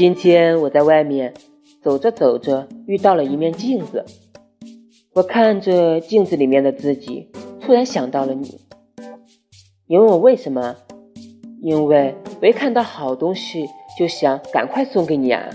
今天我在外面走着，走着遇到了一面镜子。我看着镜子里面的自己，突然想到了你。你问我为什么？因为没看到好东西，就想赶快送给你啊。